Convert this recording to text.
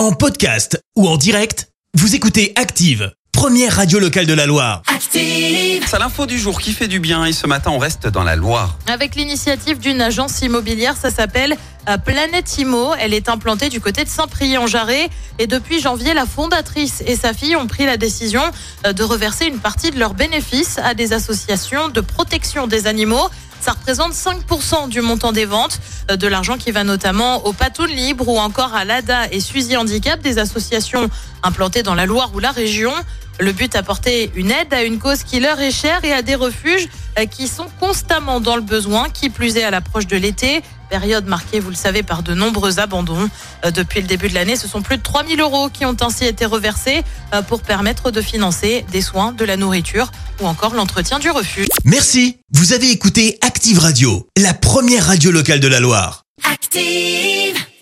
En podcast ou en direct, vous écoutez Active, première radio locale de la Loire. Active. C'est l'info du jour qui fait du bien et ce matin on reste dans la Loire. Avec l'initiative d'une agence immobilière, ça s'appelle euh, Planète Imo. Elle est implantée du côté de Saint-Priest-en-Jarret. Et depuis janvier, la fondatrice et sa fille ont pris la décision euh, de reverser une partie de leurs bénéfices à des associations de protection des animaux. Ça représente 5% du montant des ventes, euh, de l'argent qui va notamment au Patoun Libre ou encore à l'ADA et Suzy Handicap, des associations implantées dans la Loire ou la région. Le but, apporter une aide à une cause qui leur est chère et à des refuges euh, qui sont constamment dans le besoin, qui plus est à l'approche de l'été, période marquée, vous le savez, par de nombreux abandons. Euh, Depuis le début de l'année, ce sont plus de 3000 euros qui ont ainsi été reversés euh, pour permettre de financer des soins, de la nourriture ou encore l'entretien du refuge. Merci, vous avez écouté Active Radio, la première radio locale de la Loire. Active.